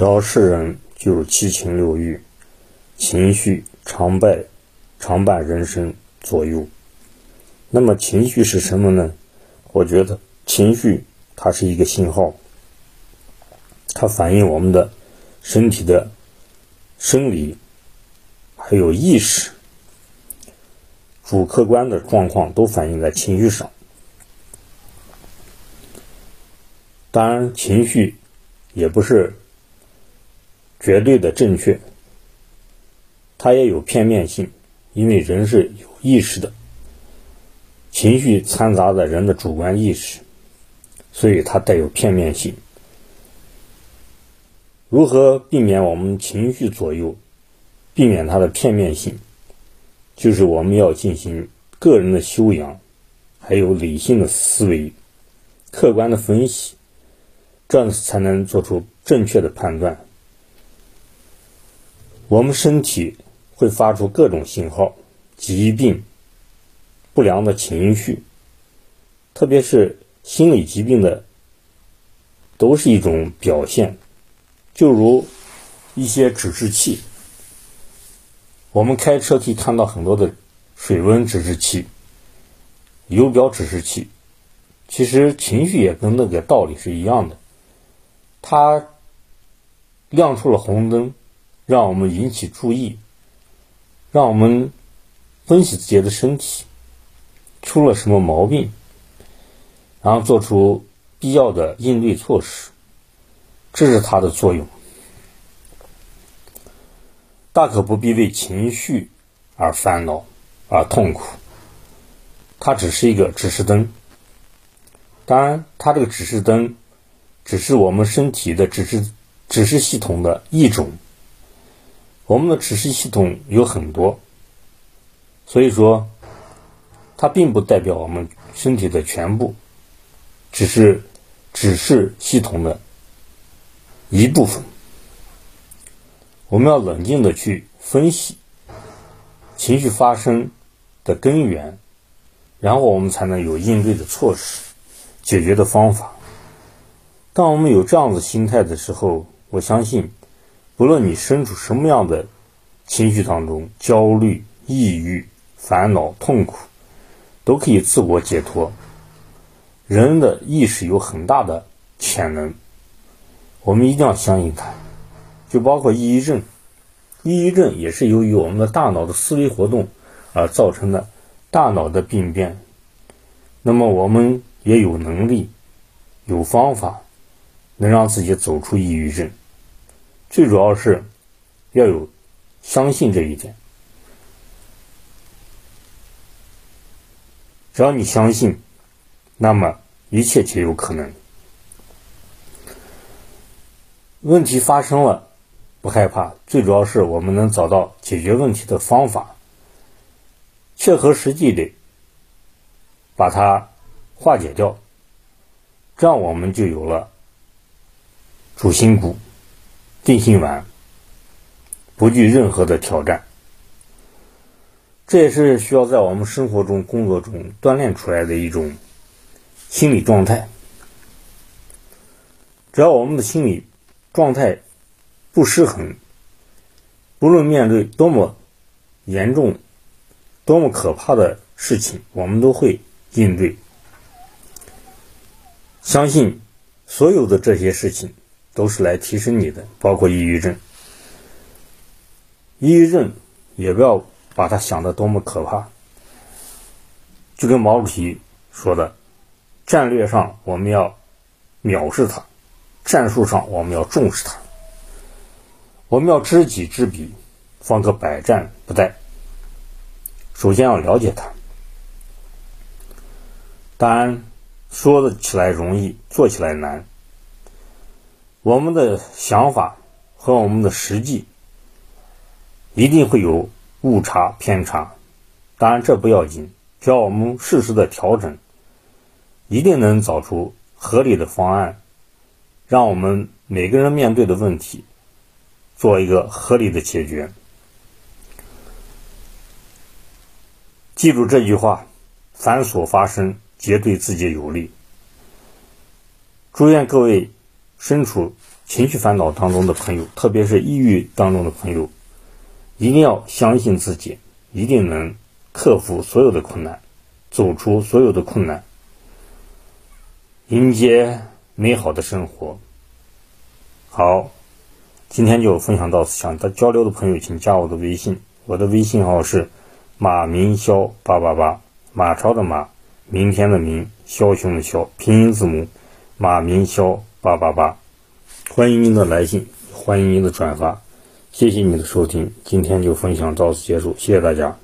只要是人，就是七情六欲，情绪常伴常伴人生左右。那么情绪是什么呢？我觉得情绪它是一个信号，它反映我们的身体的生理还有意识，主客观的状况都反映在情绪上。当然，情绪也不是绝对的正确，它也有片面性，因为人是有意识的，情绪掺杂在人的主观意识，所以它带有片面性。如何避免我们情绪左右，避免它的片面性，就是我们要进行个人的修养，还有理性的思维，客观的分析。这样才能做出正确的判断。我们身体会发出各种信号，疾病、不良的情绪，特别是心理疾病的，都是一种表现。就如一些指示器，我们开车可以看到很多的水温指示器、油表指示器，其实情绪也跟那个道理是一样的。它亮出了红灯，让我们引起注意，让我们分析自己的身体出了什么毛病，然后做出必要的应对措施，这是它的作用。大可不必为情绪而烦恼而痛苦，它只是一个指示灯。当然，它这个指示灯。只是我们身体的指示指示系统的一种，我们的指示系统有很多，所以说它并不代表我们身体的全部，只是指示系统的一部分。我们要冷静的去分析情绪发生的根源，然后我们才能有应对的措施、解决的方法。当我们有这样子心态的时候，我相信，不论你身处什么样的情绪当中，焦虑、抑郁、烦恼、痛苦，都可以自我解脱。人的意识有很大的潜能，我们一定要相信它。就包括抑郁症，抑郁症也是由于我们的大脑的思维活动而造成的大脑的病变。那么我们也有能力，有方法。能让自己走出抑郁症，最主要是要有相信这一点。只要你相信，那么一切皆有可能。问题发生了，不害怕，最主要是我们能找到解决问题的方法，切合实际的把它化解掉，这样我们就有了。主心骨、定心丸，不惧任何的挑战，这也是需要在我们生活中、工作中锻炼出来的一种心理状态。只要我们的心理状态不失衡，不论面对多么严重、多么可怕的事情，我们都会应对。相信所有的这些事情。都是来提升你的，包括抑郁症。抑郁症也不要把它想的多么可怕，就跟毛主席说的，战略上我们要藐视它，战术上我们要重视它，我们要知己知彼，方可百战不殆。首先要了解它，当然说的起来容易，做起来难。我们的想法和我们的实际一定会有误差偏差，当然这不要紧，只要我们适时的调整，一定能找出合理的方案，让我们每个人面对的问题做一个合理的解决。记住这句话：凡所发生，皆对自己有利。祝愿各位。身处情绪烦恼当中的朋友，特别是抑郁当中的朋友，一定要相信自己，一定能克服所有的困难，走出所有的困难，迎接美好的生活。好，今天就分享到此，想交流的朋友请加我的微信，我的微信号是马明霄八八八，马超的马，明天的明，枭雄的枭，拼音字母马明霄。八八八，欢迎您的来信，欢迎您的转发，谢谢你的收听，今天就分享到此结束，谢谢大家。